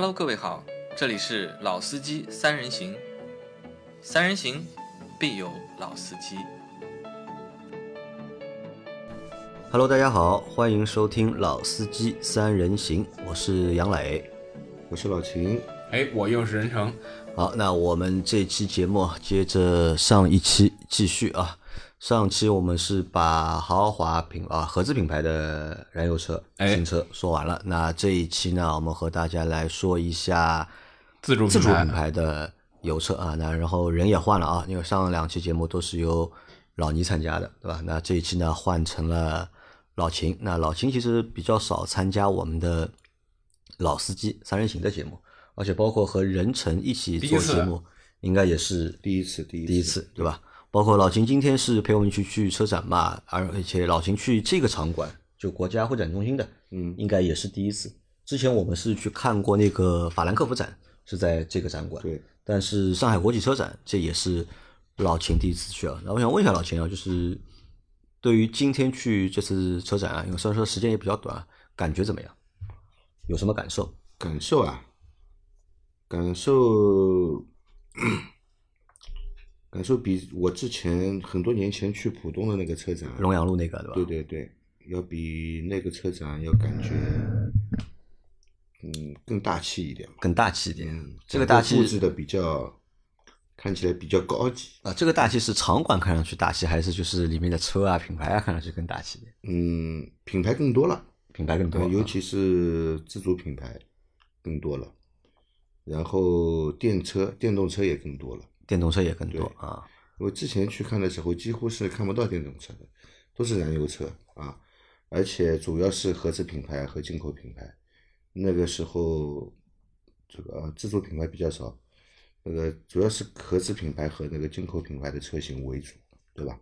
Hello，各位好，这里是老司机三人行，三人行必有老司机。Hello，大家好，欢迎收听《老司机三人行》，我是杨磊。我是老秦，哎，我又是任成。好，那我们这期节目啊接着上一期继续啊。上期我们是把豪华品啊合资品牌的燃油车、哎新车说完了。那这一期呢，我们和大家来说一下自主自主品牌的油车啊。那然后人也换了啊，因为上两期节目都是由老倪参加的，对吧？那这一期呢换成了老秦。那老秦其实比较少参加我们的老司机三人行的节目，而且包括和任晨一起做节目，应该也是第一次，第一次，第一次，对吧？包括老秦今天是陪我们去去车展嘛，而而且老秦去这个场馆，就国家会展中心的，嗯应该也是第一次。之前我们是去看过那个法兰克福展，是在这个展馆，对，但是上海国际车展这也是老秦第一次去啊。那我想问一下老秦啊，就是对于今天去这次车展啊，因为虽然说时间也比较短，感觉怎么样？有什么感受？感受啊，感受，感受比我之前很多年前去浦东的那个车展，龙阳路那个对吧？对对对，要比那个车展要感觉，嗯，更大气一点吧。更大气一点。嗯，这个大气布置的比较，看起来比较高级。啊，这个大气是场馆看上去大气，还是就是里面的车啊、品牌啊看上去更大气一点？嗯，品牌更多了，品牌更多，尤其是自主品牌更多了，然后电车、电动车也更多了。电动车也更多啊。我之前去看的时候，几乎是看不到电动车的，都是燃油车啊，而且主要是合资品牌和进口品牌。那个时候，这个呃自主品牌比较少，那个主要是合资品牌和那个进口品牌的车型为主，对吧？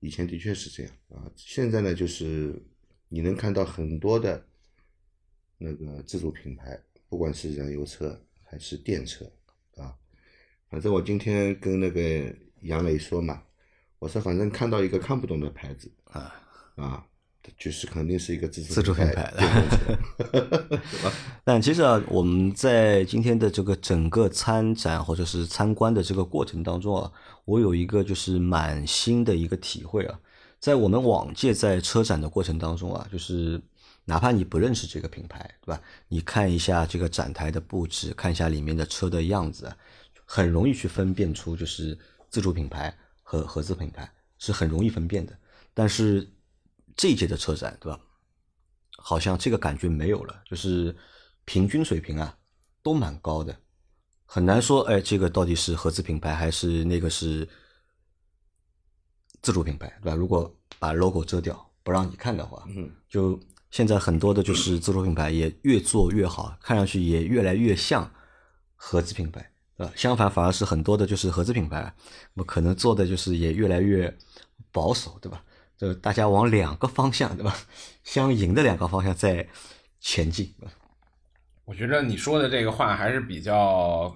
以前的确是这样啊，现在呢，就是你能看到很多的那个自主品牌，不管是燃油车还是电车啊，反正我今天跟那个杨磊说嘛，我说反正看到一个看不懂的牌子啊啊，就是肯定是一个自主自主品牌的？但其实啊，我们在今天的这个整个参展或者是参观的这个过程当中啊，我有一个就是满心的一个体会啊，在我们往届在车展的过程当中啊，就是哪怕你不认识这个品牌，对吧？你看一下这个展台的布置，看一下里面的车的样子啊，很容易去分辨出就是自主品牌和合资品牌是很容易分辨的。但是这一届的车展，对吧？好像这个感觉没有了，就是平均水平啊都蛮高的，很难说，哎，这个到底是合资品牌还是那个是自主品牌，对吧？如果把 logo 遮掉不让你看的话，嗯，就现在很多的就是自主品牌也越做越好，看上去也越来越像合资品牌，对吧？相反，反而是很多的就是合资品牌，那么可能做的就是也越来越保守，对吧？就大家往两个方向，对吧？相迎的两个方向在前进，我觉得你说的这个话还是比较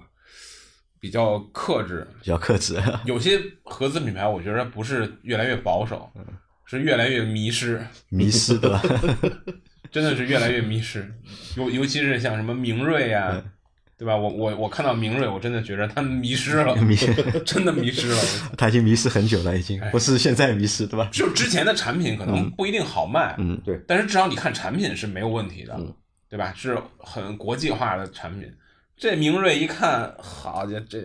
比较克制。比较克制。有些合资品牌，我觉得不是越来越保守，是越来越迷失，迷失，对吧？真的是越来越迷失。尤尤其是像什么明锐啊，对吧？我我我看到明锐，我真的觉得他迷失了，迷，真的迷失了。他已经迷失很久了，已经哎不是现在迷失，对吧？就之前的产品可能不一定好卖，嗯，对，但是至少你看产品是没有问题的，嗯对吧？是很国际化的产品。这明锐一看，好家伙，这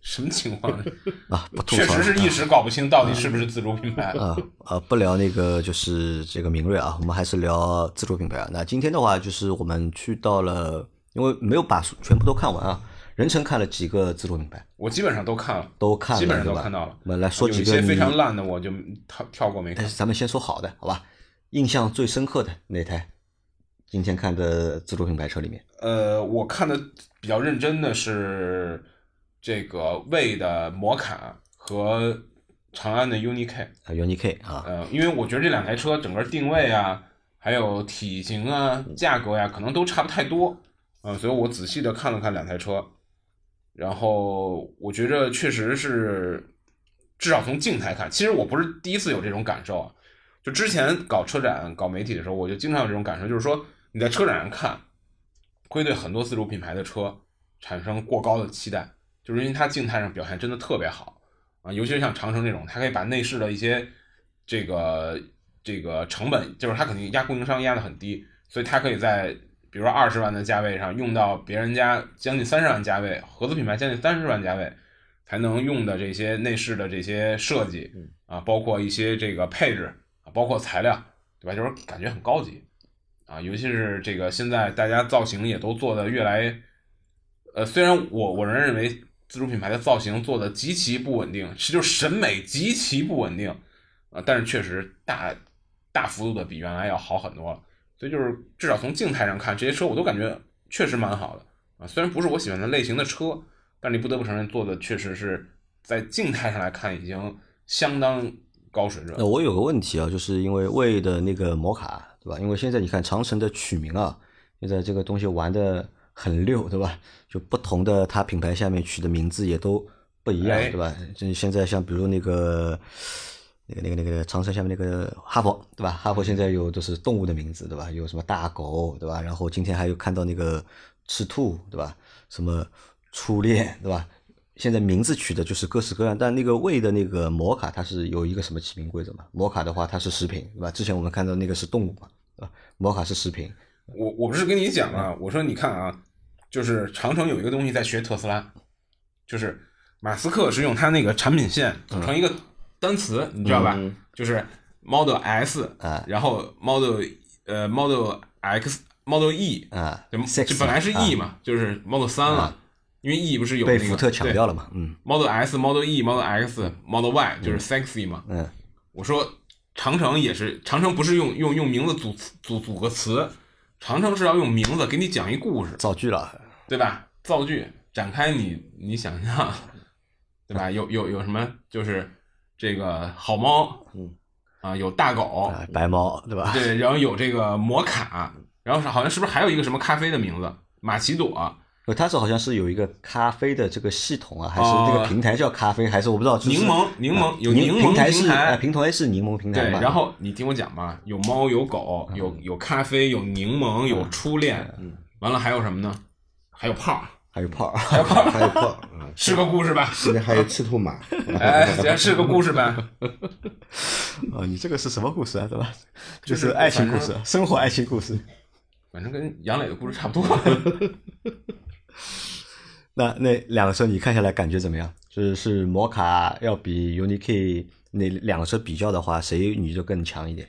什么情况？啊，不确实是一时搞不清到底是不是自主品牌。啊啊，不聊那个就是这个明锐啊，我们还是聊自主品牌啊。那今天的话，就是我们去到了，因为没有把全部都看完啊。任晨看了几个自主品牌，我基本上都看了，都看了，基本上都看到了。我们来说几个有一些非常烂的，我就跳跳过没看但。是咱们先说好的，好吧？印象最深刻的哪台？今天看的自主品牌车里面，呃，我看的比较认真的是这个魏的摩卡和长安的 UNI-K。啊，UNI K 啊，呃，因为我觉得这两台车整个定位啊，还有体型啊、价格呀、可能都差不太多，嗯、所以我仔细的看了看两台车，然后我觉着确实是，至少从静态看，其实我不是第一次有这种感受啊，就之前搞车展、搞媒体的时候，我就经常有这种感受，就是说你在车展上看，会对很多自主品牌的车产生过高的期待，就是因为它静态上表现真的特别好啊，尤其是像长城这种，它可以把内饰的一些这个这个成本，就是它肯定压供应商压的很低，所以它可以在比如说二十万的价位上用到别人家将近三十万价位，合资品牌将近三十万价位才能用的这些内饰的这些设计啊，包括一些这个配置啊，包括材料，对吧？就是感觉很高级啊，尤其是这个现在大家造型也都做的越来，呃，虽然我我仍然认为自主品牌的造型做的极其不稳定，是就是审美极其不稳定啊，但是确实大大幅度的比原来要好很多了。所以就是至少从静态上看，这些车我都感觉确实蛮好的啊。虽然不是我喜欢的类型的车，但你不得不承认，做的确实是在静态上来看已经相当高水准。那我有个问题啊，就是因为魏的那个摩卡，对吧？因为现在你看长城的取名啊，现在这个东西玩的很溜，对吧？就不同的它品牌下面取的名字也都不一样，哎对吧？这现在像比如那个。那个、那个、那个长城下面那个哈佛，对吧？哈佛现在有都是动物的名字，对吧？有什么大狗，对吧？然后今天还有看到那个赤兔，对吧？什么初恋，对吧？现在名字取的就是各式各样，但那个魏的那个摩卡，它是有一个什么起名规则嘛？摩卡的话，它是食品，对吧？之前我们看到那个是动物嘛，对吧？摩卡是食品，我我不是跟你讲啊，我说你看啊，就是长城有一个东西在学特斯拉，就是马斯克是用他那个产品线组成一个单词，你知道吧？嗯就是 Model S，、啊然后 Model 呃 Model X、Model E，啊就本来是 E 啊嘛，就是 Model 三了，因为 E 不是有那个被福特抢掉了嘛，嗯 Model S、Model E、Model X、Model Y 就是 sexy 嘛。嗯，我说长城也是，长城不是用用用名字组词组组个词，长城是要用名字给你讲一故事，造句了，对吧？造句展开你你想象，对吧？有有有什么就是这个好猫，嗯啊有大狗，啊，白猫，对吧？对，然后有这个摩卡，然后是好像是不是还有一个什么咖啡的名字？玛奇朵、呃，它是好像是有一个咖啡的这个系统啊，还是哦那个平台叫咖啡，还是我不知道。就是柠檬柠檬啊有柠檬平台是平台哎平台是柠檬平台对，然后你听我讲吧，有猫有狗，有有咖啡，有柠檬，有初恋，嗯完了还有什么呢？还有泡儿，还有炮，还有炮，还有炮啊，是个故事吧？现在还有赤兔马，哎，这是个故事呗。啊，你这个是什么故事啊？对吧？就就是是爱情故事，生活爱情故事。反正跟杨磊的故事差不多。那那两个车你看下来感觉怎么样？就是是摩卡要比 UNI-K 那两个车比较的话，谁你就更强一点？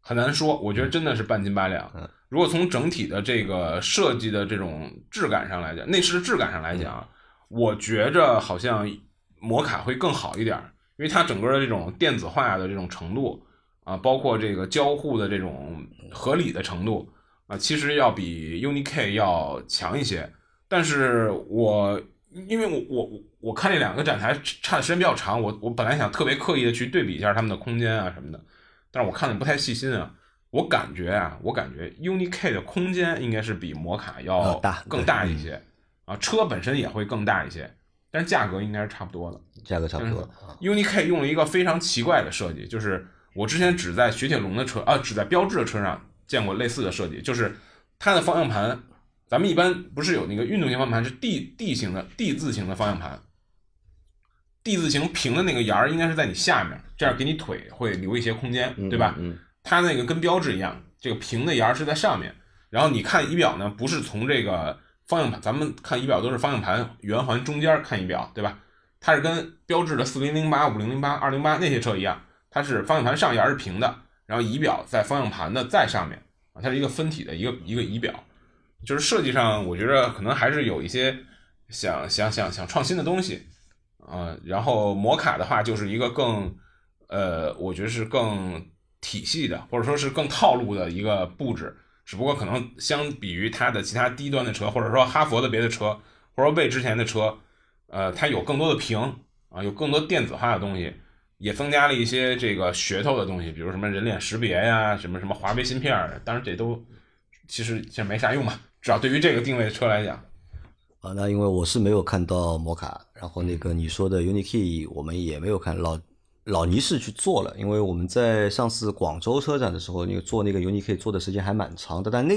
很难说，我觉得真的是半斤八两。如果从整体的这个设计的这种质感上来讲，内饰的质感上来讲，我觉着好像摩卡会更好一点，因为它整个的这种电子化的这种程度啊，包括这个交互的这种合理的程度啊，其实要比 UNI-K 要强一些。但是我因为我我我我看这两个展台差的时间比较长，我我本来想特别刻意的去对比一下他们的空间啊什么的，但是我看的不太细心啊。我感觉啊，我感觉 UNI-K 的空间应该是比摩卡要要大更大一些啊，车本身也会更大一些，但是价格应该是差不多的。价格差不多 UNI-K 用了一个非常奇怪的设计，就是我之前只在雪铁龙的车啊，只在标致的车上见过类似的设计，就是它的方向盘，咱们一般不是有那个运动型方向盘是 D D 型的 D 字型的方向盘，D 字形平的那个沿儿应该是在你下面，这样给你腿会留一些空间，对吧？嗯，它那个跟标志一样，这个平的沿是在上面，然后你看仪表呢，不是从这个方向盘，咱们看仪表都是方向盘圆环中间看仪表，对吧？它是跟标志的四零零八、五零零八、二零八那些车一样，它是方向盘上沿是平的，然后仪表在方向盘的再上面啊，它是一个分体的一个一个仪表，就是设计上我觉得可能还是有一些想想想想创新的东西，啊，然后摩卡的话就是一个更呃，我觉得是更体系的，或者说是更套路的一个布置，只不过可能相比于它的其他低端的车，或者说哈佛的别的车，或者说魏之前的车，呃，它有更多的屏啊，有更多电子化的东西，也增加了一些这个噱头的东西，比如什么人脸识别呀，什么什么华为芯片，当然这都其实其实没啥用吧，至少对于这个定位的车来讲，啊，那因为我是没有看到摩卡，然后那个你说的 UNI-K 我们也没有看，老老倪是去做了，因为我们在上次广州车展的时候，那个做那个 UNI-K 做的时间还蛮长的，但那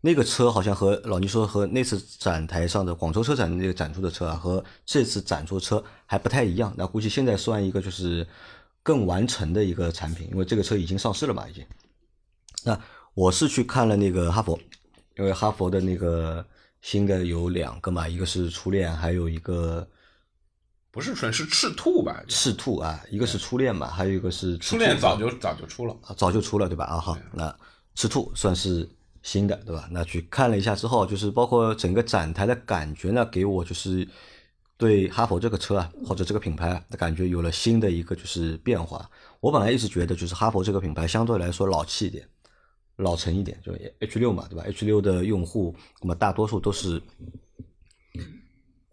那个车好像和老倪说和那次展台上的广州车展那个展出的车啊，和这次展出车还不太一样。那估计现在算一个就是更完成的一个产品，因为这个车已经上市了嘛，已经。那我是去看了那个哈佛，因为哈佛的那个新的有两个嘛，一个是初恋，还有一个不是纯是赤兔吧？赤兔啊，一个是初恋嘛，还有一个是初恋早就早就出了，啊，早就出了对吧？啊好，那赤兔算是新的对吧？那去看了一下之后，就是包括整个展台的感觉呢，给我就是对哈佛这个车啊，或者这个品牌啊的感觉有了新的一个就是变化。我本来一直觉得就是哈佛这个品牌相对来说老气一点。老成一点，就 H 六嘛，对吧？H 六的用户，那么大多数都是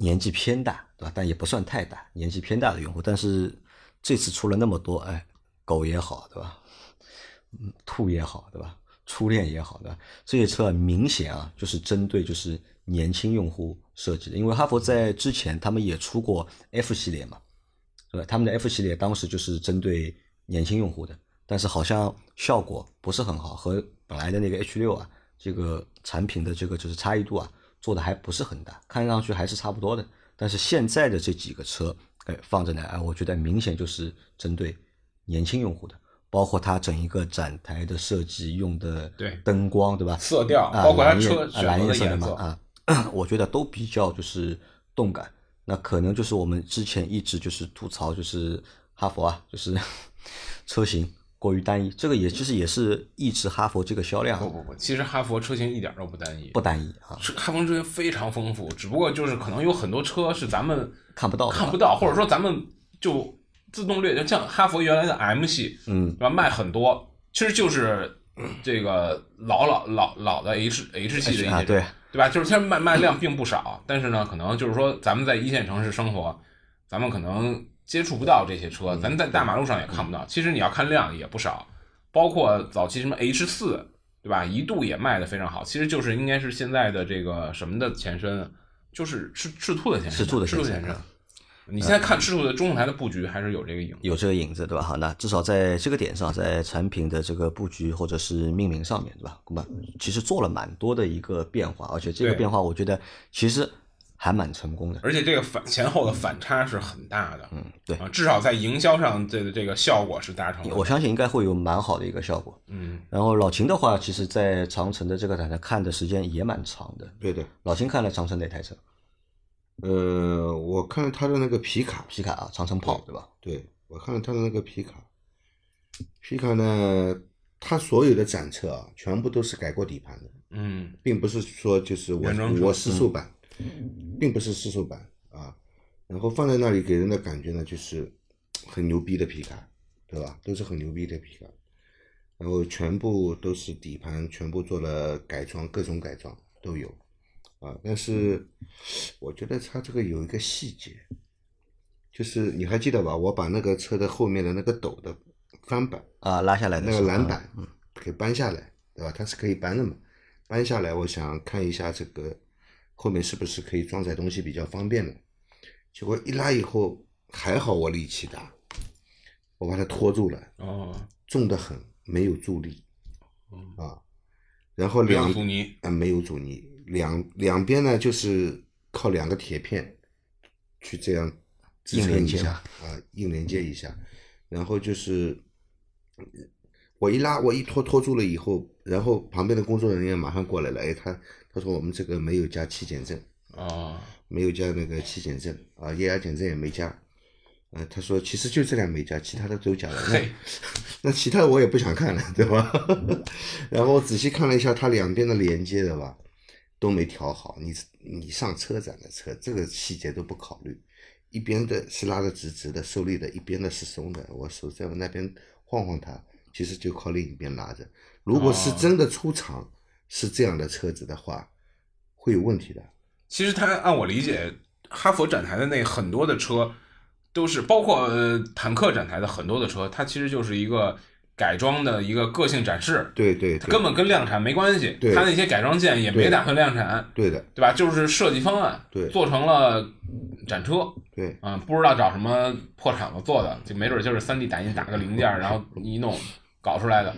年纪偏大，对吧？但也不算太大，年纪偏大的用户。但是这次出了那么多，哎，狗也好，对吧？嗯，兔也好，对吧？初恋也好，对吧？这些车明显啊，就是针对就是年轻用户设计的。因为哈佛在之前他们也出过 F 系列嘛，对吧？他们的 F 系列当时就是针对年轻用户的。但是好像效果不是很好，和本来的那个 H 六啊，这个产品的这个就是差异度啊，做的还不是很大，看上去还是差不多的。但是现在的这几个车，哎，放着呢，哎，我觉得明显就是针对年轻用户的，包括它整一个展台的设计用的对灯光，对吧？色调，啊，包括它蓝车蓝颜色的颜色嘛啊，我觉得都比较就是动感。那可能就是我们之前一直就是吐槽，就是哈佛啊，就是 车型。过于单一，这个也其实也是抑制哈佛这个销量。不不不，其实哈佛车型一点都不单一，不单一啊，是哈佛车型非常丰富，只不过就是可能有很多车是咱们看不到看不到，或者说咱们就自动略，就像哈佛原来的 M 系，嗯，对吧？卖很多，其实就是这个老老老老的 H H 系的一些，啊，对对吧？就是它卖卖量并不少，但是呢，可能就是说咱们在一线城市生活，咱们可能。接触不到这些车，咱在大马路上也看不到。其实你要看量也不少，包括早期什么 H 四，对吧？一度也卖的非常好。其实就是应该是现在的这个什么的前身，就是赤赤兔的前身。赤兔的前身。你现在看赤兔的中控台的布局，还是有这个影，有这个影子，对吧？好，那至少在这个点上，在产品的这个布局或者是命名上面，对吧？那么其实做了蛮多的一个变化，而且这个变化，我觉得其实。还蛮成功的，而且这个反前后的反差是很大的，嗯，对啊，至少在营销上，这个这个效果是达成的。我相信应该会有蛮好的一个效果，嗯。然后老秦的话，其实在长城的这个展台看的时间也蛮长的，对对。老秦看了长城哪台车？呃，我看了他的那个皮卡，皮卡啊，长城跑对吧？对，我看了他的那个皮卡，皮卡呢，他所有的展车啊，全部都是改过底盘的，嗯，并不是说就是我我试售版。并不是试售版啊，然后放在那里给人的感觉呢，就是很牛逼的皮卡，对吧？都是很牛逼的皮卡，然后全部都是底盘，全部做了改装，各种改装都有啊。但是我觉得它这个有一个细节，就是你还记得吧？我把那个车的后面的那个斗的翻板啊拉下来的那个栏板给搬下来，对吧？它是可以搬的嘛？搬下来，我想看一下这个。后面是不是可以装载东西比较方便呢？结果一拉以后，还好我力气大，我把它拖住了。哦，重的很，没有助力。啊，然后两阻尼啊没有阻尼，两两边呢就是靠两个铁片去这样支撑一下啊，硬连接一下。然后就是我一拉，我一拖拖住了以后，然后旁边的工作人员马上过来了，哎他。他说我们这个没有加气检证啊，没有加那个气检证啊，液压检证也没加。呃，他说其实就这辆没加，其他的都加了。那那其他的我也不想看了，对吧？然后我仔细看了一下，它两边的连接的吧，都没调好。你你上车展的车，这个细节都不考虑，一边的是拉的直直的受力的，一边的是松的。我手在我那边晃晃它，其实就靠另一边拉着。如果是真的出厂。是这样的车子的话，会有问题的。其实它按我理解，哈佛展台的那很多的车，都是包括坦克展台的很多的车，它其实就是一个改装的一个个性展示。对对，根本跟量产没关系。对，它那些改装件也没打算量产。对的，对吧？就是设计方案，对，做成了展车。对，啊，不知道找什么破厂子做的，就没准就是三 D 打印打个零件，然后一弄搞出来的。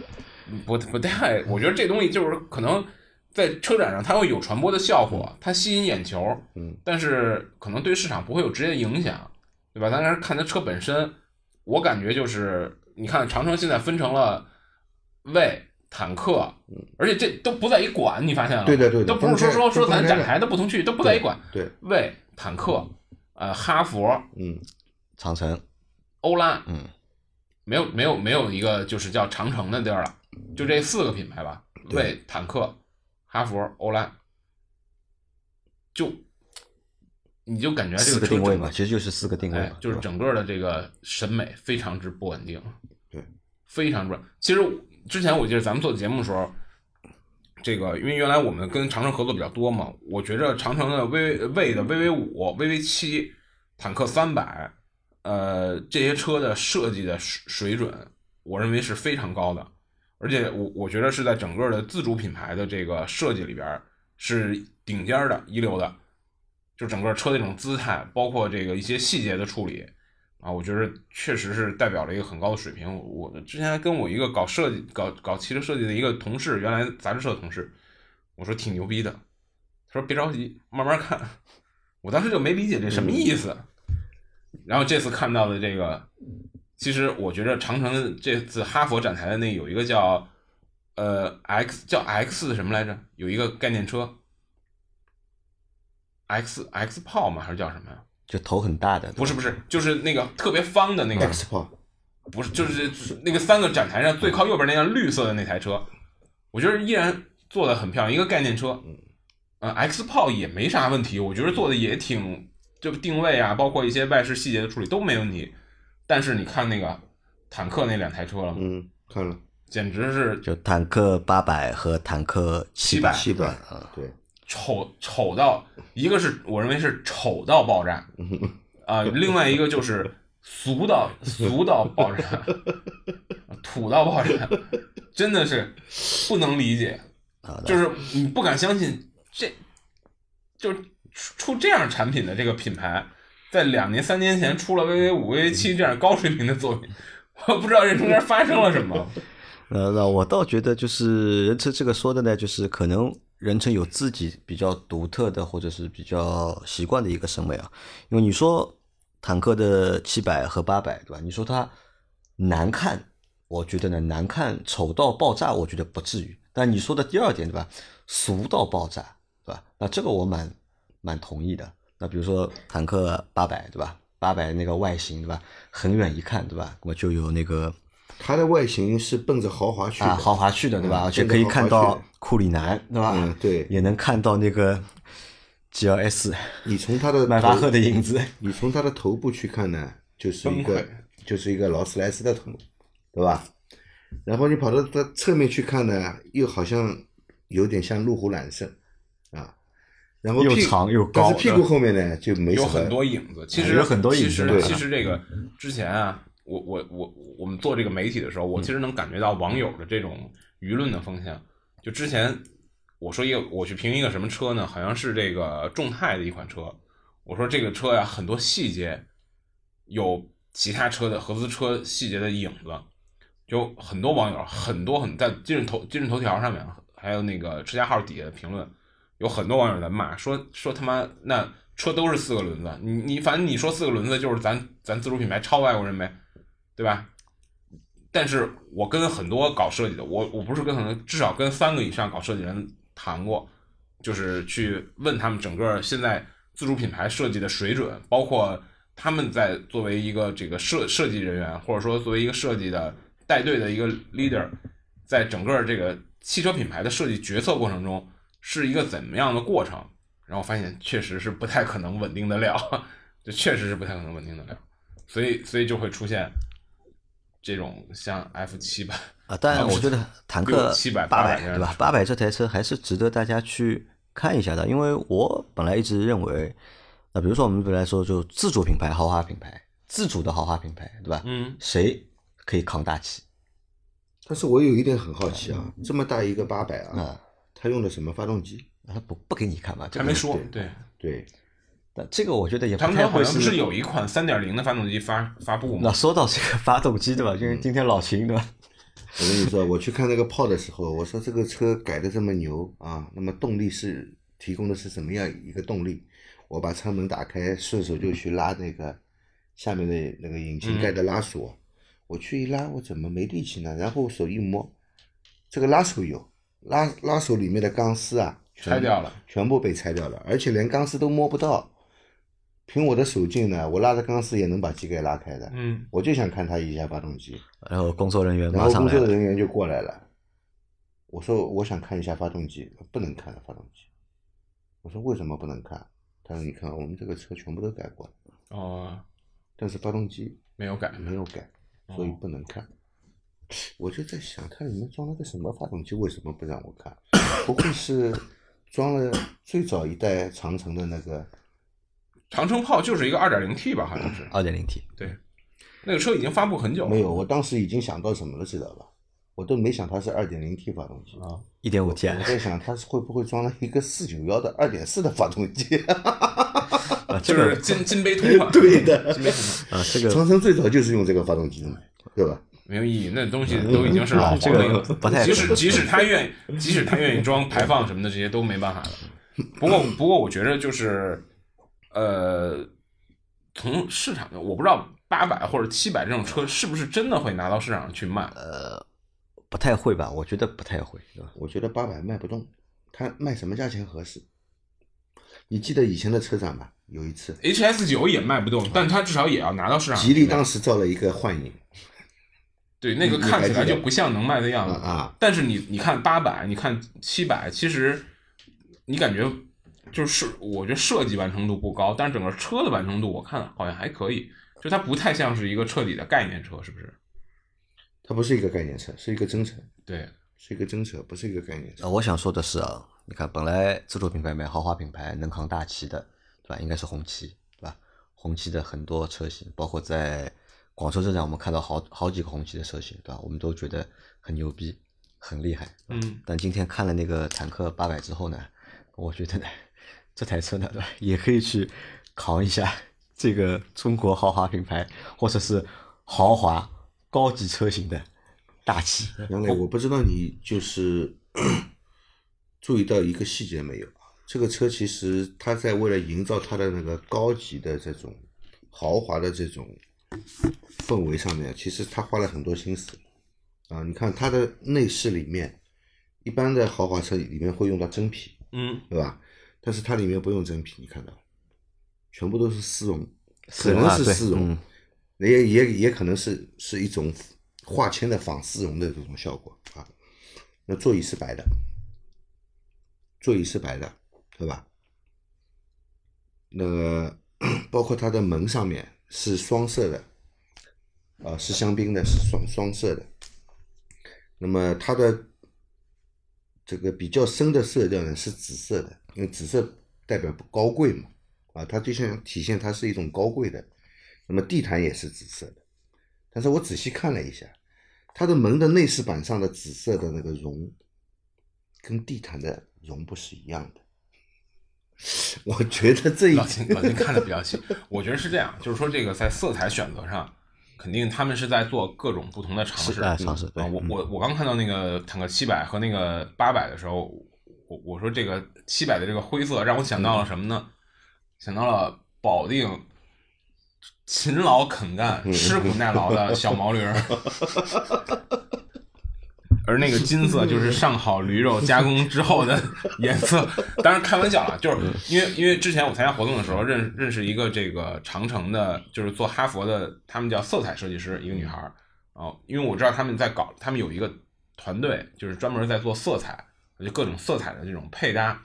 不不太，我觉得这东西就是可能在车展上它会有传播的效果，它吸引眼球，嗯，但是可能对市场不会有直接的影响，对吧？但是看它车本身，我感觉就是，你看长城现在分成了魏、坦克，而且这都不在一馆，你发现了对？对的对都不是说说说咱展台都不同区域，都不在一馆。对，魏、坦克，呃，哈佛、嗯，长城，欧拉，嗯，没有没有没有一个就是叫长城的地儿了，就这四个品牌吧，对魏、坦克、哈佛、欧蓝，就你就感觉这个车整个定位嘛，其实就是四个定位就是整个的这个审美非常之不稳定，对，非常不稳。其实之前我记得咱们做节目的时候，这个因为原来我们跟长城合作比较多嘛，我觉着长城的 V 魏的 VV 五、VV 七、坦克三百，呃，这些车的设计的水水准，我认为是非常高的，而且我我觉得是在整个的自主品牌的这个设计里边是顶尖的、一流的。就整个车的这种姿态，包括这个一些细节的处理啊，我觉得确实是代表了一个很高的水平。我我之前还跟我一个搞设计、搞搞汽车设计的一个同事，原来杂志社的同事，我说挺牛逼的，他说别着急，慢慢看。我当时就没理解这什么意思，然后这次看到的这个，其实我觉得长城这次哈佛展台的那有一个叫呃 X 叫 X 什么来着？有一个概念车。X X 炮吗？还是叫什么呀？就头很大的，不是不是，就是那个特别方的那个，X 炮，不是，就是那个三个展台上最靠右边那辆绿色的那台车，我觉得依然做的很漂亮，一个概念车。呃，X 炮也没啥问题，我觉得做的也挺，就定位啊，包括一些外饰细节的处理都没问题。但是你看那个坦克那两台车了，嗯，看了。简直是就坦克八百和坦克七百，700七百啊，对，丑丑到，一个是我认为是丑到爆炸，啊、另外一个就是俗到俗到爆炸，土到爆炸，真的是不能理解，就是你不敢相信这，就出出这样产品的这个品牌，在两年三年前出了 VV 五、VV 七这样高水平的作品，我不知道这中间发生了什么。呃，那我倒觉得就是任成这个说的呢，就是可能任成有自己比较独特的或者是比较习惯的一个审美啊。因为你说坦克的七百和八百，对吧？你说它难看，我觉得呢难看丑到爆炸，我觉得不至于。但你说的第二点，对吧？俗到爆炸，对吧？那这个我蛮蛮同意的。那比如说坦克八百，对吧？八百那个外形，对吧？很远一看，对吧？我就有那个它的外形是奔着豪华去的，啊，豪华去的，对吧？嗯而且可以看到库里南，对吧？嗯对也能看到那个 GLS 你从它的迈巴赫的影子。你从它的头部去看呢，就是一个就是一个劳斯莱斯的头，对吧？然后你跑到它侧面去看呢，又好像有点像路虎揽胜啊。然后又长又高但是屁股后面呢就没什么有很多影子。其实有很多影子其实其实这个之前啊，我我我我们做这个媒体的时候，我其实能感觉到网友的这种舆论的风向。就之前我说一个，我去评一个什么车呢？好像是这个众泰的一款车。我说这个车呀，很多细节有其他车的合资车细节的影子。就很多网友，很多很在今日头今日头条上面，还有那个车架号底下的评论，有很多网友在骂，说说他妈那车都是四个轮子，你你反正你说四个轮子就是咱咱自主品牌超外国人呗，对吧？但是我跟很多搞设计的，我我不是跟很多，至少跟三个以上搞设计人谈过，就是去问他们整个现在自主品牌设计的水准，包括他们在作为一个这个设设计人员，或者说作为一个设计的带队的一个 leader，在整个这个汽车品牌的设计决策过程中是一个怎么样的过程？然后发现确实是不太可能稳定得了，就确实是不太可能稳定得了，所以所以就会出现这种像 F 七吧，啊，当然，我觉得坦克700八百800对吧？八百这台车还是值得大家去看一下的，因为我本来一直认为，那比如说我们本来说就自主品牌、豪华品牌，自主的豪华品牌，对吧？嗯，谁可以扛大旗但是我有一点很好奇啊，这么大一个八百啊，啊？它用的什么发动机？他不不给你看嘛，这个还没说，对，对，但这个我觉得也不他们太会说好像不是有一款三点零的发动机发发布吗？那说到这个发动机对吧？因为今天老秦对吧，我跟你说，我去看那个炮的时候，我说这个车改的这么牛啊，那么动力是提供的是什么样一个动力？我把舱门打开，顺手就去拉那个下面的那个引擎盖的拉锁。我去一拉，我怎么没力气呢？然后我手一摸，这个拉手有，拉拉手里面的钢丝啊，拆掉了，全部被拆掉了，而且连钢丝都摸不到。凭我的手劲呢，我拉着钢丝也能把机盖拉开的。嗯，我就想看它一下发动机，然后工作人员然后工马上来了，作人员就过来了。我说我想看一下发动机，不能看发动机。我说为什么不能看？他说你看我们这个车全部都改过了，哦，但是发动机没有改，没有改，所以不能看。我就在想，它里面装了个什么发动机，为什么不让我看？不会是装了最早一代长城的那个？长城炮就是一个二点零 T 吧，好像是。二点零 T，对，那个车已经发布很久了。没有，我当时已经想到什么了，知道吧？我都没想它是二点零 T 发动机啊，一点五 T，我在想它是会不会装了一个四九幺的二点四的发动机？啊，这就是个金金杯通款。对的金杯通款啊，这个长城最早就是用这个发动机的嘛，对吧？没有意义，那东西都已经是老黄这个历了。不太即使即使他愿意，即使他愿意装排放什么的，这些都没办法了。不过不过，我觉得就是呃，从市场，我不知道八百或者七百这种车是不是真的会拿到市场上去卖。呃不太会吧？我觉得不太会，对吧？我觉得八百卖不动，它卖什么价钱合适？你记得以前的车展吧？有一次，HS 九也卖不动，但它至少也要拿到市场。吉利当时造了一个幻影对那个看起来就不像能卖的样子啊啊但是你你看八百，你看七百，其实你感觉就是我觉得设计完成度不高，但是整个车的完成度我看好像还可以，就它不太像是一个彻底的概念车，是不是？它不是一个概念车，是一个真车，对，是一个真车，不是一个概念车。呃，我想说的是啊，你看，本来自主品牌买豪华品牌能扛大旗的，对吧？应该是红旗，对吧？红旗的很多车型，包括在广州车展，我们看到好好几个红旗的车型，对吧？我们都觉得很牛逼，很厉害。嗯，但今天看了那个坦克八百之后呢，我觉得呢，这台车呢，对吧，也可以去扛一下 这个中国豪华品牌或者是豪华高级车型的大旗。杨磊，我不知道你就是 注意到一个细节没有啊？这个车其实它在为了营造它的那个高级的这种豪华的这种氛围上面，其实他花了很多心思啊。你看它的内饰里面，一般的豪华车里面会用到真皮，嗯，对吧？但是它里面不用真皮，你看到，全部都是丝绒，可能是丝绒嗯，也也也可能是是一种化纤的仿丝绒的这种效果啊。那座椅是白的，座椅是白的，对吧？那个 包括它的门上面是双色的，啊，是香槟的，是双双色的。那么它的这个比较深的色调呢是紫色的，因为紫色代表高贵嘛，啊，它就像体现它是一种高贵的。那么地毯也是紫色的，但是我仔细看了一下，它的门的内饰板上的紫色的那个绒，跟地毯的绒不是一样的。我觉得这一老秦老秦看的比较细，我觉得是这样，就是说这个在色彩选择上，肯定他们是在做各种不同的尝试尝试我嗯我我刚看到那个坦克七百和那个八百的时候，我我说这个七百的这个灰色让我想到了什么呢？想到了保定勤劳肯干、吃苦耐劳的小毛驴儿。而那个金色就是上好驴肉加工之后的颜色，当然开玩笑了，就是因为因为之前我参加活动的时候认认识一个这个长城的，就是做哈佛的，他们叫色彩设计师，一个女孩儿，哦，因为我知道他们在搞，他们有一个团队，就是专门在做色彩，就各种色彩的这种配搭，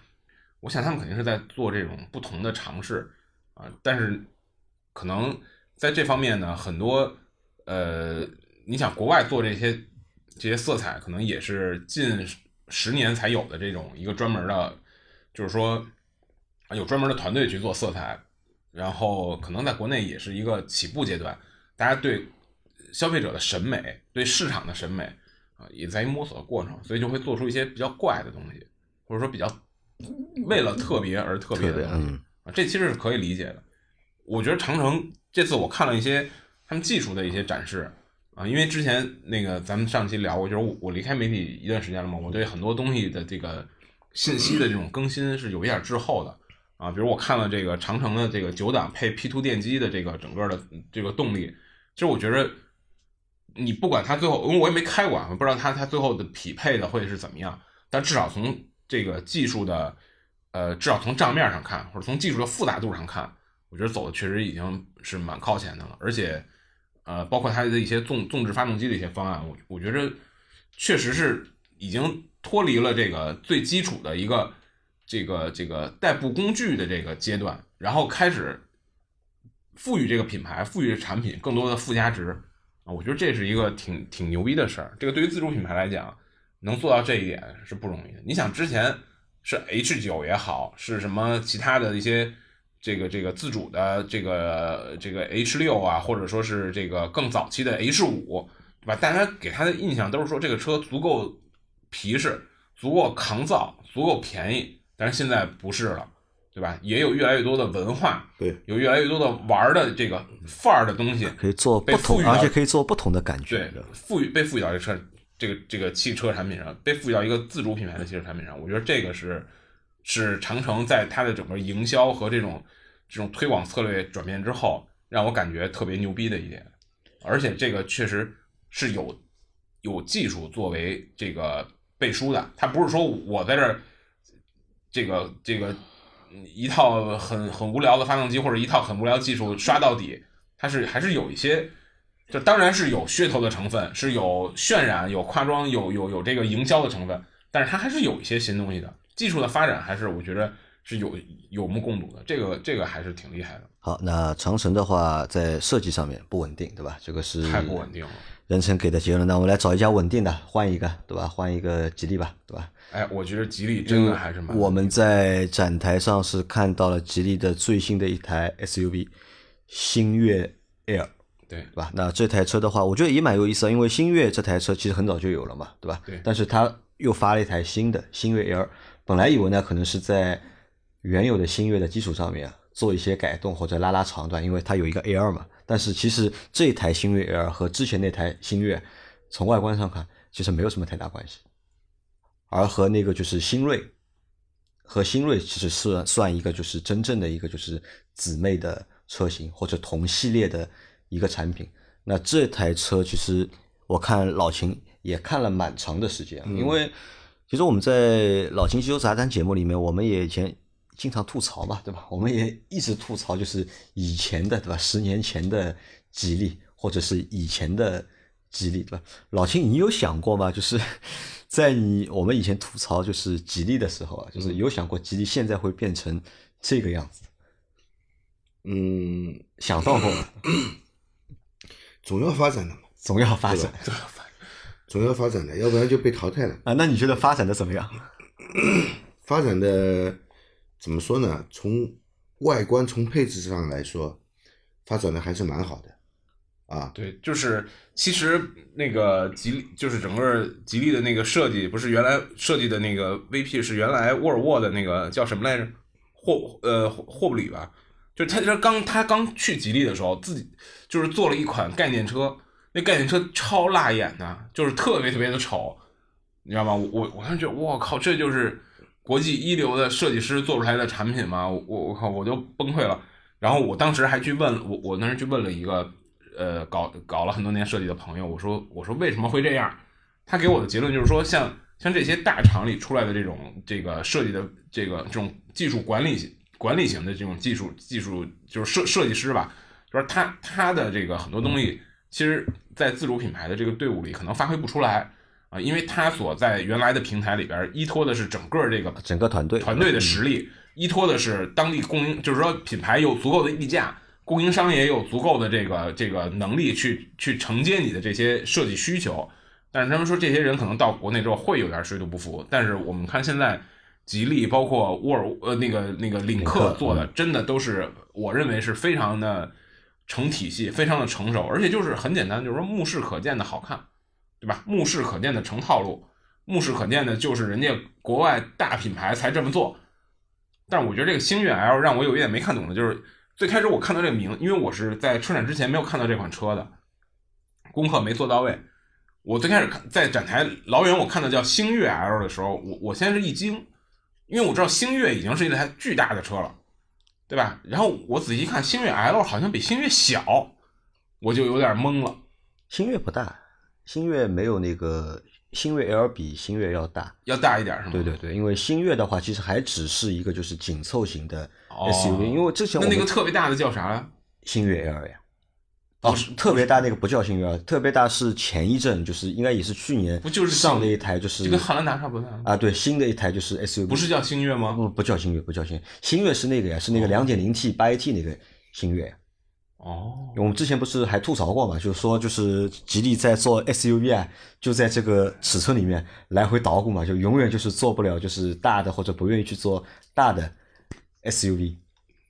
我想他们肯定是在做这种不同的尝试啊，但是可能在这方面呢，很多呃，你想国外做这些这些色彩，可能也是近十年才有的这种一个专门的，就是说啊有专门的团队去做色彩，然后可能在国内也是一个起步阶段，大家对消费者的审美、对市场的审美啊，也在于摸索的过程，所以就会做出一些比较怪的东西，或者说比较为了特别而特别的东西。嗯啊，这其实是可以理解的。我觉得长城这次我看了一些他们技术的一些展示啊，因为之前那个咱们上期聊过，就是我我离开媒体一段时间了嘛，我对很多东西的这个信息的这种更新是有一点滞后的啊。比如我看了这个长城的这个九档配 P two 电机的这个整个的这个动力，其实我觉得你不管它最后，因为我也没开过，啊，不知道它它最后的匹配的会是怎么样，但至少从这个技术的呃，至少从账面上看，或者从技术的复杂度上看，我觉得走的确实已经是蛮靠前的了，而且。呃，包括它的一些纵纵置发动机的一些方案，我我觉得确实是已经脱离了这个最基础的一个这个这个代步工具的这个阶段，然后开始赋予这个品牌、赋予产品更多的附加值啊，我觉得这是一个挺挺牛逼的事儿。这个对于自主品牌来讲，能做到这一点是不容易的。你想之前是 H 九也好，是什么其他的一些。这个这个自主的这个这个 H 六啊，或者说是这个更早期的 H 五，对吧？大家给他的印象都是说这个车足够皮实，足够抗造，足够便宜。但是现在不是了，对吧？也有越来越多的文化，对，有越来越多的玩的这个范儿的东西，可以做不同，而且可以做不同的感觉。对，赋予被赋予到这车这个这个汽车产品上，被赋予到一个自主品牌的汽车产品上，我觉得这个是。是长城在它的整个营销和这种这种推广策略转变之后，让我感觉特别牛逼的一点，而且这个确实是有有技术作为这个背书的，它不是说我在这儿这个这个一套很很无聊的发动机或者一套很无聊技术刷到底，它是还是有一些，就当然是有噱头的成分，是有渲染、有夸张、有有有这个营销的成分，但是它还是有一些新东西的。技术的发展还是我觉得是有有目共睹的，这个这个还是挺厉害的。好，那长城的话在设计上面不稳定，对吧？这个是太不稳定了。人成给的结论，那我们来找一家稳定的，换一个，对吧？换一个吉利吧，对吧？哎，我觉得吉利真的还是蛮。我们在展台上是看到了吉利的最新的一台 SUV，星越 L，对，对吧？那这台车的话，我觉得也蛮有意思，因为星越这台车其实很早就有了嘛，对吧？对。但是它又发了一台新的星越 L。本来以为呢，可能是在原有的星越的基础上面做一些改动或者拉拉长段，因为它有一个 L 嘛。但是其实这台星越 L 和之前那台星越，从外观上看其实没有什么太大关系，而和那个就是新锐，和新锐其实是算一个就是真正的一个就是姊妹的车型或者同系列的一个产品。那这台车其实我看老秦也看了蛮长的时间，因为。其实我们在老秦汽修杂谈节目里面，我们也以前经常吐槽嘛，对吧？我们也一直吐槽，就是以前的，对吧？十年前的吉利，或者是以前的吉利，对吧？老秦，你有想过吗？就是 在你我们以前吐槽就是吉利的时候啊，就是有想过吉利现在会变成这个样子？嗯，想到过？总要发展的嘛，总要发展。总要发展的，要不然就被淘汰了啊！那你觉得发展的怎么样？发展的怎么说呢？从外观、从配置上来说，发展的还是蛮好的啊。对，就是其实那个吉利，就是整个吉利的那个设计，不是原来设计的那个 VP 是原来沃尔沃的那个叫什么来着？霍呃霍布里吧？就他这刚他刚去吉利的时候，自己就是做了一款概念车。那概念车超辣眼的，就是特别特别的丑，你知道吗？我我当时觉得，我靠，这就是国际一流的设计师做出来的产品吗？我我靠，我就崩溃了。然后我当时还去问我，我当时去问了一个呃搞搞了很多年设计的朋友，我说我说为什么会这样？他给我的结论就是说，像像这些大厂里出来的这种这个设计的这个这种技术管理管理型的这种技术技术就是设设计师吧，就是他他的这个很多东西。其实，在自主品牌的这个队伍里，可能发挥不出来啊，因为他所在原来的平台里边依托的是整个这个整个团队团队的实力，依托的是当地供应，就是说品牌有足够的溢价，供应商也有足够的这个这个能力去去承接你的这些设计需求。但是他们说，这些人可能到国内之后会有点水土不服。但是我们看现在，吉利包括沃尔呃那个那个领克做的，真的都是我认为是非常的。成体系非常的成熟，而且就是很简单，就是说目视可见的好看，对吧？目视可见的成套路，目视可见的就是人家国外大品牌才这么做。但我觉得这个星越 L 让我有一点没看懂的，就是最开始我看到这个名，因为我是在车展之前没有看到这款车的，功课没做到位。我最开始看在展台老远我看到叫星越 L 的时候，我我先是一惊，因为我知道星越已经是一台巨大的车了，对吧？然后我仔细看星越 L 好像比星越小，我就有点懵了。星越不大，星越没有那个星越 L 比星越要大。要大一点是吗？对对对，因为星越的话，其实还只是一个就是紧凑型的哦 SUV，、因为之前我那那个特别大的叫啥呀？星越 L 呀。哦。哦，特别大那个不叫星越特别大是前一阵，就是应该也是去年不就是上的一台，就是就跟汉兰达差不多，啊，对，新的一台就是 SUV，不是叫星越吗？不不叫星越，不叫星越，星越是那个呀，是那个两点零 T 八 AT 那个星越。呀。哦，我们之前不是还吐槽过嘛，就是说就是吉利在做 SUV 啊，就在这个尺寸里面来回捣鼓嘛，就永远就是做不了就是大的或者不愿意去做大的 SUV。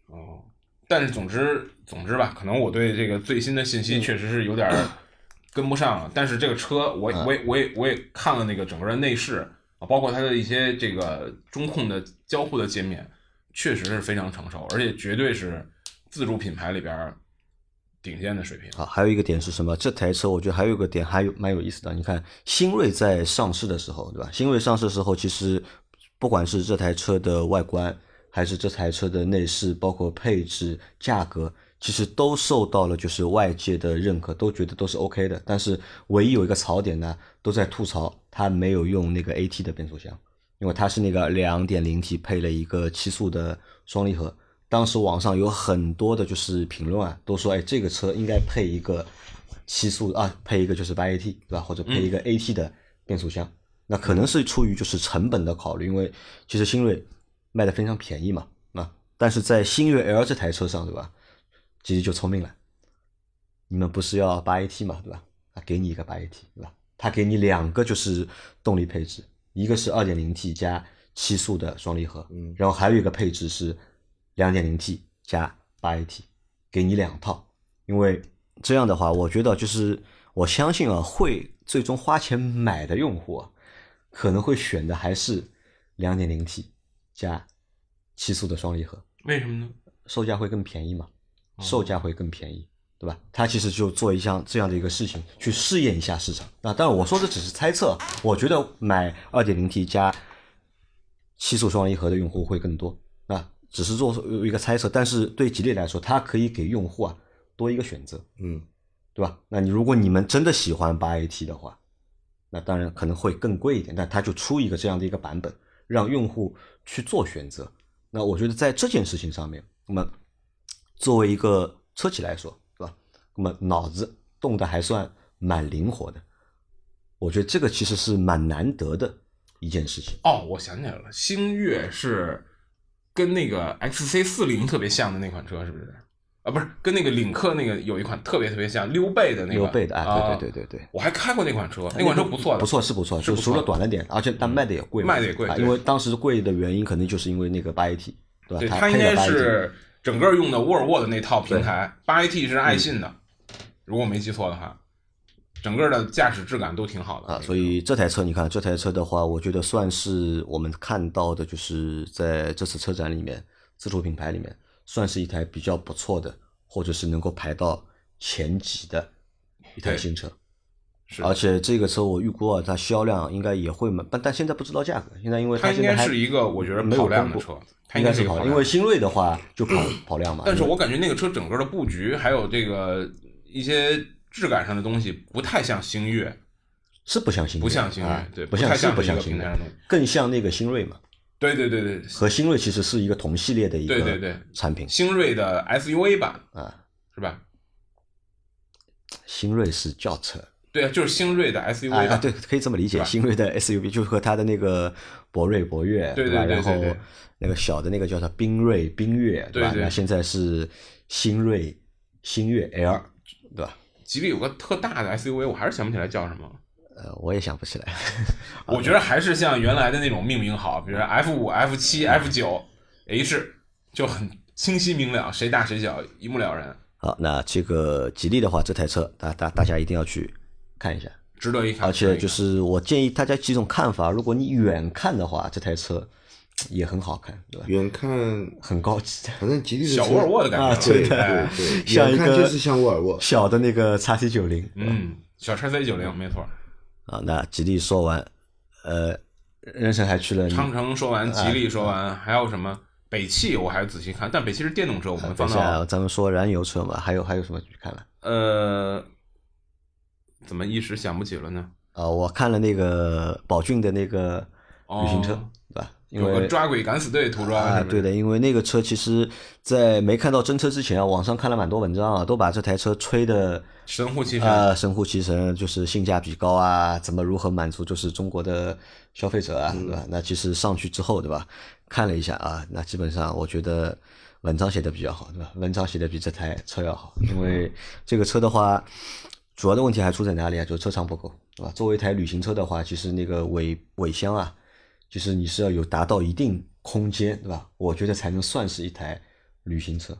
哦，但是总之总之吧，可能我对这个最新的信息确实是有点儿 跟不上了。但是这个车我，我也我也我也看了那个整个的内饰啊，包括它的一些这个中控的交互的界面，确实是非常成熟，而且绝对是自主品牌里边儿顶尖的水平。好，还有一个点是什么？这台车我觉得还有一个点还有蛮有意思的。你看新锐在上市的时候，对吧？新锐上市的时候，其实不管是这台车的外观，还是这台车的内饰，包括配置、价格，其实都受到了就是外界的认可，都觉得都是 OK 的。但是唯一有一个槽点呢，都在吐槽它没有用那个 AT 的变速箱，因为它是那个 2.0T 配了一个七速的双离合。当时网上有很多的就是评论啊，都说哎，这个车应该配一个七速啊，配一个就是八 AT 对吧？或者配一个 AT 的变速箱。那可能是出于就是成本的考虑，因为其实新锐卖的非常便宜嘛，啊，但是在星越 L 这台车上对吧？吉利就聪明了，你们不是要八 AT 嘛对吧？啊，给你一个八 AT 对吧？他给你两个就是动力配置，一个是二点零 T 加七速的双离合，嗯然后还有一个配置是两点零 T 加八 AT，给你两套。因为这样的话，我觉得就是我相信啊，会最终花钱买的用户啊，可能会选的还是两点零 T 加七速的双离合，为什么呢？售价会更便宜嘛？哦售价会更便宜，对吧？他其实就做一项这样的一个事情，去试验一下市场。那当然，我说的只是猜测，我觉得买二点零 T 加七速双离合的用户会更多。啊只是做一个猜测，但是对吉利来说，它可以给用户啊多一个选择，嗯，对吧？那你如果你们真的喜欢八 AT 的话，那当然可能会更贵一点，但它就出一个这样的一个版本，让用户去做选择。那我觉得在这件事情上面，那么作为一个车企来说，是吧？那么脑子动的还算蛮灵活的，我觉得这个其实是蛮难得的一件事情。哦，我想起来了，星越是跟那个 XC 四零特别像的那款车，是不是？啊，不是，跟那个领克那个有一款特别特别像溜背的那个。溜背的啊，啊对对对对对。我还开过那款车，那款车不错的，不错是不错，就除了短了点，而且但卖的也贵嘛，卖的也贵啊因为当时贵的原因可能就是因为那个八 AT，对吧？对，它它应该配了 8AT 是整个用的沃尔沃的那套平台，八 AT 是爱信的，如果我没记错的话，整个的驾驶质感都挺好的啊，所以这台车你看，这台车的话，我觉得算是我们看到的，就是在这次车展里面，自主品牌里面，算是一台比较不错的，或者是能够排到前几的一台新车。是而且这个车我预估啊，它销量应该也会蛮，但但现在不知道价格。现在因为它应该是一个我觉得没有跑量的车，它应该是跑因为新锐的话就跑跑量嘛。但是我感觉那个车整个的布局还有这个一些质感上的东西不太像星越，是不像新锐，不像星越啊对不像是不太像不像新锐是一个平台上的东西，更像那个新锐嘛。对对对对，和新锐其实是一个同系列的一个对对对产品新锐的 SUV 版啊。是吧？新锐是轿车对啊，就是新锐的 SUV 啊，啊，对，可以这么理解。新锐的 SUV 就和它的那个博瑞、博越，对吧？然后那个小的那个叫做缤瑞、缤越，吧？对吧那现在是新锐、新越 L，对吧？吉利有个特大的 SUV，我还是想不起来叫什么。呃，我也想不起来。我觉得还是像原来的那种命名好，比如说 F 五、F 七、F 九、H，就很清晰明了，谁大谁小，一目了然，好，那这个吉利的话，这台车大大大家一定要去看一下。值得一看。而且就是我建议大家几种看法，如果你远看的话，这台车 也很好看，对吧？远看很高级。反正吉利的小沃尔沃的感觉，啊对对对，像一个远看就是像沃尔沃，小的那个叉 C 九零，嗯，小叉 C 九零没错。啊，那吉利说完，呃，任晨还去了长城说完，吉利说完，还有什么？北汽我还仔细看，但北汽是电动车，我们放到咱们说燃油车嘛，还有还有什么去看了？呃，怎么一时想不起了呢？啊，我看了那个宝骏的那个旅行车，对吧？因为抓鬼敢死队涂装啊，对的，因为那个车其实，在没看到真车之前啊，网上看了蛮多文章啊，都把这台车吹的神乎其神啊，神乎其神，就是性价比高啊，怎么如何满足就是中国的消费者啊，对吧？那其实上去之后，对吧？看了一下啊，那基本上我觉得文章写的比较好，对吧？文章写的比这台车要好，因为这个车的话，主要的问题还出在哪里啊？就是车长不够，对吧？作为一台旅行车的话，其实那个尾尾箱啊，就是你是要有达到一定空间，对吧？我觉得才能算是一台旅行车。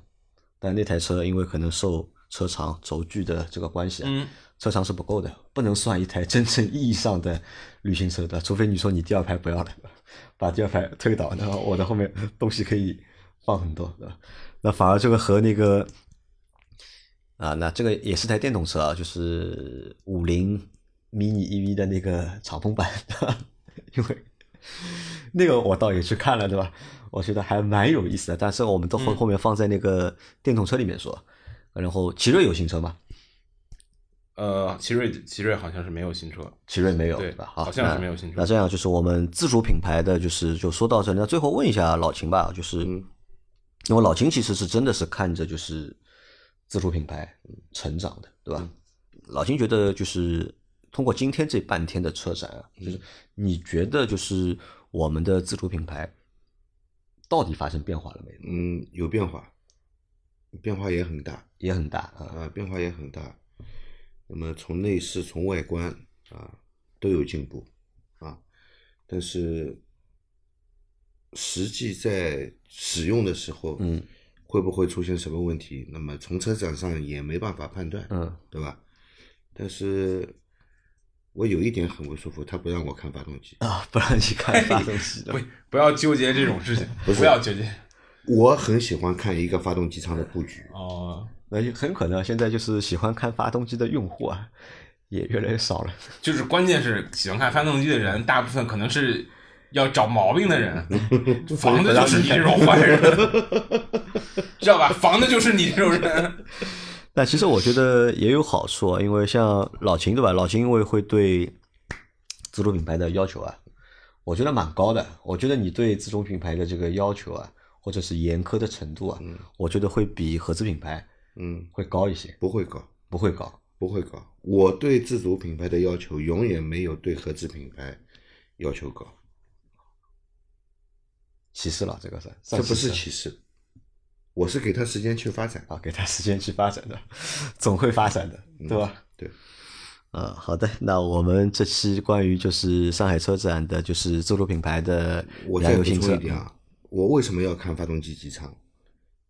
但那台车因为可能受车长轴距的这个关系啊，车长是不够的，不能算一台真正意义上的旅行车的，除非你说你第二排不要了。把第二排推倒，然后我的后面东西可以放很多，对吧？那反而这个和那个啊，那这个也是台电动车啊，就是五菱 mini EV 的那个敞篷版，因为那个我倒也去看了，对吧？我觉得还蛮有意思的，但是我们都后后面放在那个电动车里面说。然后奇瑞有新车吗？呃，奇瑞奇瑞好像是没有新车，奇瑞没有对吧？好像是没有新车。那这样就是我们自主品牌的，就是就说到这里。那最后问一下老秦吧，就是因为老秦其实是真的是看着就是自主品牌成长的，对吧？老金觉得就是通过今天这半天的车展啊，就是你觉得就是我们的自主品牌到底发生变化了没？嗯，有变化，变化也很大，也很大啊，啊，变化也很大。那么从内饰、从外观啊都有进步啊，但是实际在使用的时候，嗯，会不会出现什么问题？那么从车展上也没办法判断，嗯，对吧？但是我有一点很不舒服，他不让我看发动机啊，不让你看发动机的，不不要纠结这种事情，不要纠结。我很喜欢看一个发动机舱的布局哦。那就很可能现在就是喜欢看发动机的用户啊，也越来越少了。就是关键是喜欢看发动机的人，大部分可能是要找毛病的人，防的就是你这种坏人，知道吧？防的就是你这种人。那其实我觉得也有好处啊，因为像老秦对吧？老秦因为会对自主品牌的要求啊，我觉得蛮高的。我觉得你对自主品牌的这个要求啊，或者是严苛的程度啊，我觉得会比合资品牌。嗯，会高一些，不会高，不会高，不会高。我对自主品牌的要求永远没有对合资品牌要求高。歧视了，这个是，这不是歧视，我是给他时间去发展啊，给他时间去发展的，总会发展的，对吧？对，啊，好的，那我们这期关于就是上海车展的，就是自主品牌的燃油新车一点啊，我为什么要看发动机机舱？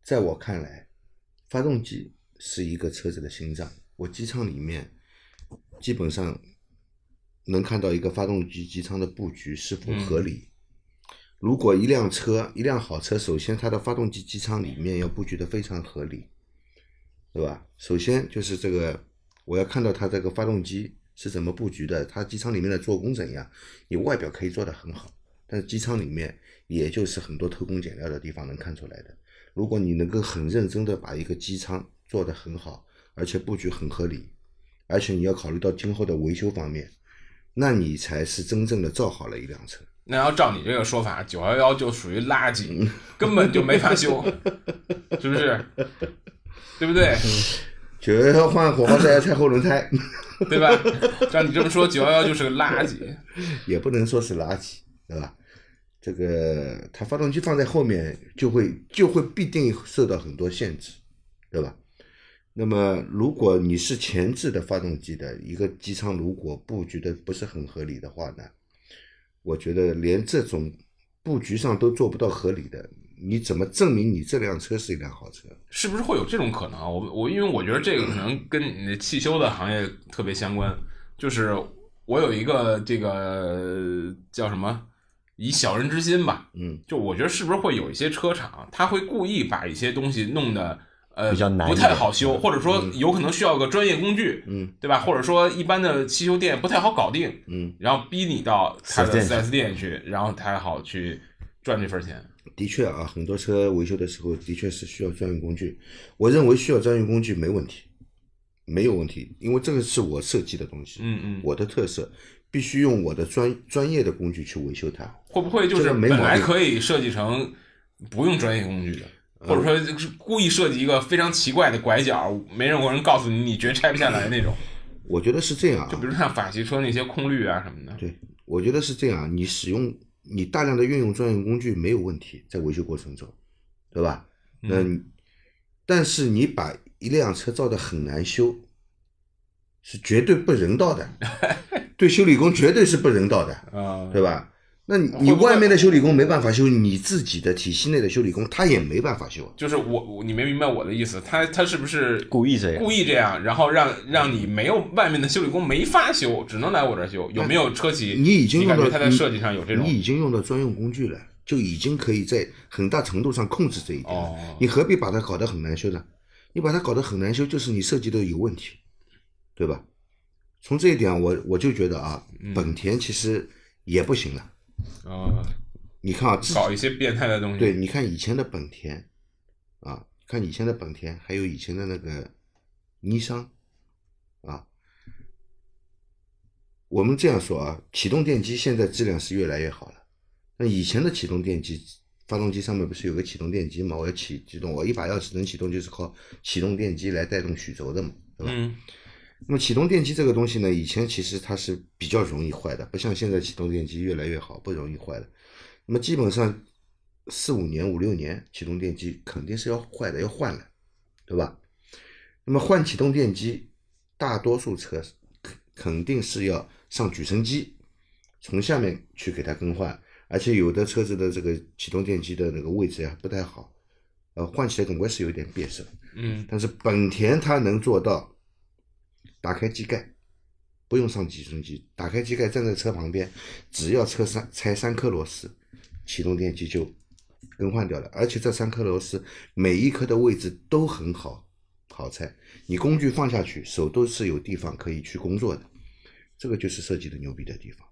在我看来。发动机是一个车子的心脏，我机舱里面基本上能看到一个发动机机舱的布局是否合理。如果一辆车，一辆好车，首先它的发动机机舱里面要布局的非常合理，对吧？首先就是这个，我要看到它这个发动机是怎么布局的，它机舱里面的做工怎样。你外表可以做得很好，但是机舱里面也就是很多偷工减料的地方能看出来的。如果你能够很认真的把一个机舱做得很好，而且布局很合理，而且你要考虑到今后的维修方面，那你才是真正的造好了一辆车。那要照你这个说法，九幺幺就属于垃圾，根本就没法修，是不是？对不对？九幺幺换火花塞、拆后轮胎，对吧？照你这么说，九幺幺就是个垃圾，也不能说是垃圾，对吧？这个它发动机放在后面，就会就会必定受到很多限制，对吧？那么如果你是前置的发动机的一个机舱，如果布局的不是很合理的话呢，我觉得连这种布局上都做不到合理的，你怎么证明你这辆车是一辆好车？是不是会有这种可能？我我因为我觉得这个可能跟你的汽修的行业特别相关，就是我有一个这个叫什么？以小人之心吧，嗯，就我觉得是不是会有一些车厂，他会故意把一些东西弄得，呃比较难不太好修，或者说有可能需要个专业工具，嗯对吧？或者说一般的汽修店不太好搞定，嗯，然后逼你到他的 4S 店四 S 店去，然后才好去赚这份钱。的确啊，很多车维修的时候的确是需要专业工具。我认为需要专业工具没问题，没有问题，因为这个是我设计的东西，嗯嗯，我的特色，必须用我的专专业的工具去维修它。会不会就是没本来可以设计成不用专业工具的，嗯或者说是故意设计一个非常奇怪的拐角，没任何人告诉你，你绝拆不下来那种？我觉得是这样啊，就比如像法系车那些空滤啊什么的。对，我觉得是这样，你使用你大量的运用专业工具没有问题，在维修过程中，对吧？那你、但是你把一辆车造的很难修，是绝对不人道的，对修理工绝对是不人道的，啊，对吧？那你外面的修理工没办法修，你自己的体系内的修理工他也没办法修。就是我我你没明白我的意思，他他是不是故意这样故意这样，然后让让你没有外面的修理工没法修，只能来我这儿修？有没有车企？你已经你用到你感觉它在设计上有这种你已经用到专用工具了，就已经可以在很大程度上控制这一点了。哦你何必把它搞得很难修呢？你把它搞得很难修，就是你设计的有问题，对吧？从这一点我我就觉得啊，嗯本田其实也不行了。呃你看啊，自搞一些变态的东西？对，你看以前的本田，啊，看以前的本田，还有以前的那个尼桑，啊，我们这样说啊，启动电机现在质量是越来越好了。那以前的启动电机，发动机上面不是有个启动电机嘛？我要启启动，我一把钥匙能启动，就是靠启动电机来带动曲轴的嘛，对吧？嗯那么启动电机这个东西呢，以前其实它是比较容易坏的，不像现在启动电机越来越好，不容易坏的。那么基本上四五年、五六年，启动电机肯定是要坏的，要换了，对吧？那么换启动电机，大多数车肯肯定是要上举升机，从下面去给它更换，而且有的车子的这个启动电机的那个位置呀不太好，呃，换起来总归是有点别扭。嗯但是本田它能做到打开机盖，不用上起重机，打开机盖站在车旁边，只要车三拆三颗螺丝，启动电机就更换掉了。而且这三颗螺丝每一颗的位置都很好好拆，你工具放下去，手都是有地方可以去工作的。这个就是设计的牛逼的地方。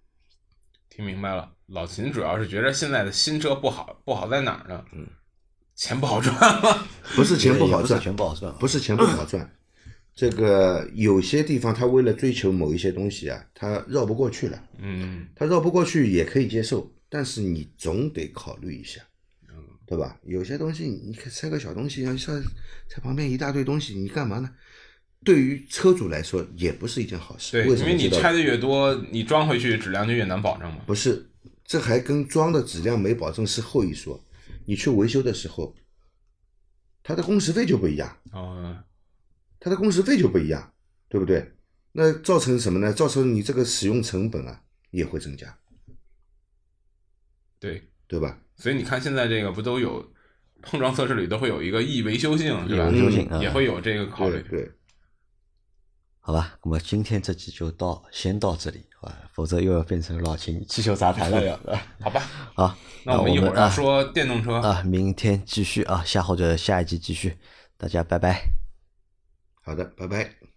听明白了。老秦主要是觉得现在的新车不好，不好在哪儿呢？嗯，钱不好赚了。不是钱不好赚，不是钱不好赚，不是钱不好赚，这个有些地方他为了追求某一些东西啊，他绕不过去了。嗯他绕不过去也可以接受，但是你总得考虑一下，对吧？有些东西你看拆个小东西，像在旁边一大堆东西，你干嘛呢？对于车主来说也不是一件好事。对，为什么因为你拆的越多，你装回去质量就越难保证嘛。不是，这还跟装的质量没保证是后一说。你去维修的时候，它的工时费就不一样，哦，它的工时费就不一样，对不对？那造成什么呢？造成你这个使用成本啊也会增加，对，对吧？所以你看现在这个不都有碰撞测试里都会有一个易维修性，是吧？易维修性啊也会有这个考虑。对对。好吧，那么今天这期就到先到这里，好吧？否则又要变成老秦汽修杂谈了，要。好吧，好，那我们一会儿说电动车。啊，明天继续啊，下或者下一集继续，大家拜拜。好的，拜拜。